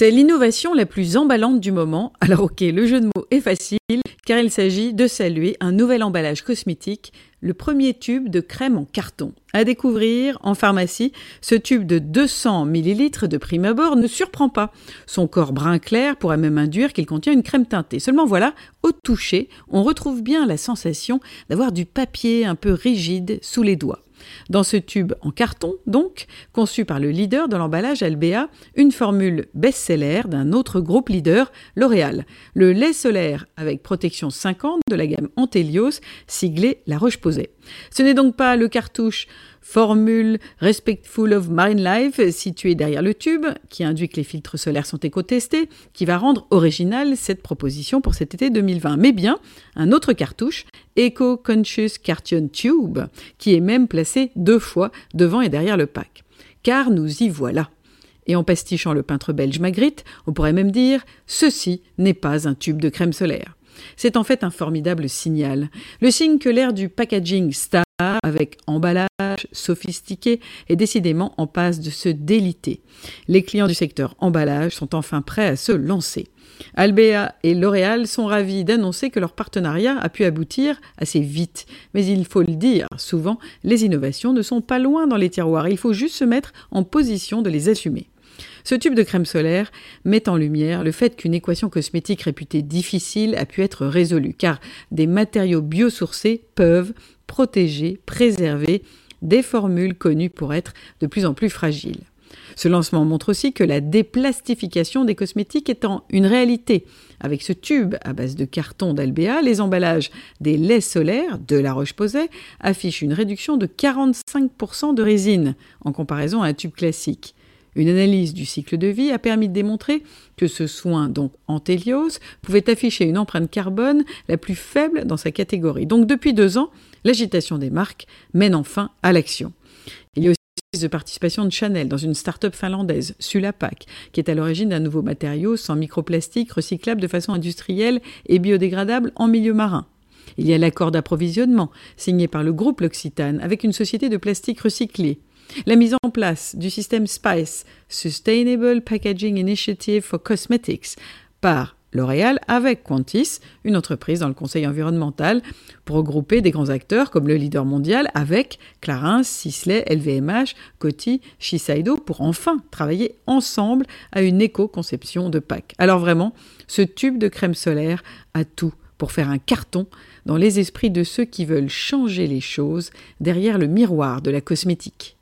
C'est l'innovation la plus emballante du moment. Alors ok, le jeu de mots est facile car il s'agit de saluer un nouvel emballage cosmétique, le premier tube de crème en carton. À découvrir en pharmacie, ce tube de 200 ml de prime abord ne surprend pas. Son corps brun clair pourrait même induire qu'il contient une crème teintée. Seulement voilà, au toucher, on retrouve bien la sensation d'avoir du papier un peu rigide sous les doigts. Dans ce tube en carton, donc, conçu par le leader de l'emballage Albea, une formule best-seller d'un autre groupe leader, L'Oréal. Le lait solaire avec protection 50 de la gamme Antelios, siglé La Roche-Posay. Ce n'est donc pas le cartouche formule Respectful of Marine Life situé derrière le tube, qui induit que les filtres solaires sont éco-testés, qui va rendre originale cette proposition pour cet été 2020, mais bien un autre cartouche, Eco Conscious Carton Tube, qui est même placé deux fois devant et derrière le pack. Car nous y voilà. Et en pastichant le peintre belge Magritte, on pourrait même dire ceci n'est pas un tube de crème solaire. C'est en fait un formidable signal. Le signe que l'ère du packaging star avec emballage sophistiqué est décidément en passe de se déliter. Les clients du secteur emballage sont enfin prêts à se lancer. Albea et L'Oréal sont ravis d'annoncer que leur partenariat a pu aboutir assez vite. Mais il faut le dire, souvent, les innovations ne sont pas loin dans les tiroirs. Il faut juste se mettre en position de les assumer. Ce tube de crème solaire met en lumière le fait qu'une équation cosmétique réputée difficile a pu être résolue, car des matériaux biosourcés peuvent protéger, préserver des formules connues pour être de plus en plus fragiles. Ce lancement montre aussi que la déplastification des cosmétiques étant une réalité. Avec ce tube à base de carton d'Albea, les emballages des laits solaires de La Roche-Posay affichent une réduction de 45% de résine en comparaison à un tube classique. Une analyse du cycle de vie a permis de démontrer que ce soin, donc Antélios, pouvait afficher une empreinte carbone la plus faible dans sa catégorie. Donc depuis deux ans, l'agitation des marques mène enfin à l'action. Il y a aussi de participation de Chanel dans une start-up finlandaise, Sulapak, qui est à l'origine d'un nouveau matériau sans microplastique recyclable de façon industrielle et biodégradable en milieu marin. Il y a l'accord d'approvisionnement signé par le groupe L'Occitane avec une société de plastique recyclé. La mise en place du système SPICE, Sustainable Packaging Initiative for Cosmetics, par L'Oréal avec Quantis, une entreprise dans le conseil environnemental, pour regrouper des grands acteurs comme le leader mondial avec Clarins, Sisley, LVMH, Coty, Shiseido pour enfin travailler ensemble à une éco-conception de PAC. Alors vraiment, ce tube de crème solaire a tout pour faire un carton dans les esprits de ceux qui veulent changer les choses derrière le miroir de la cosmétique.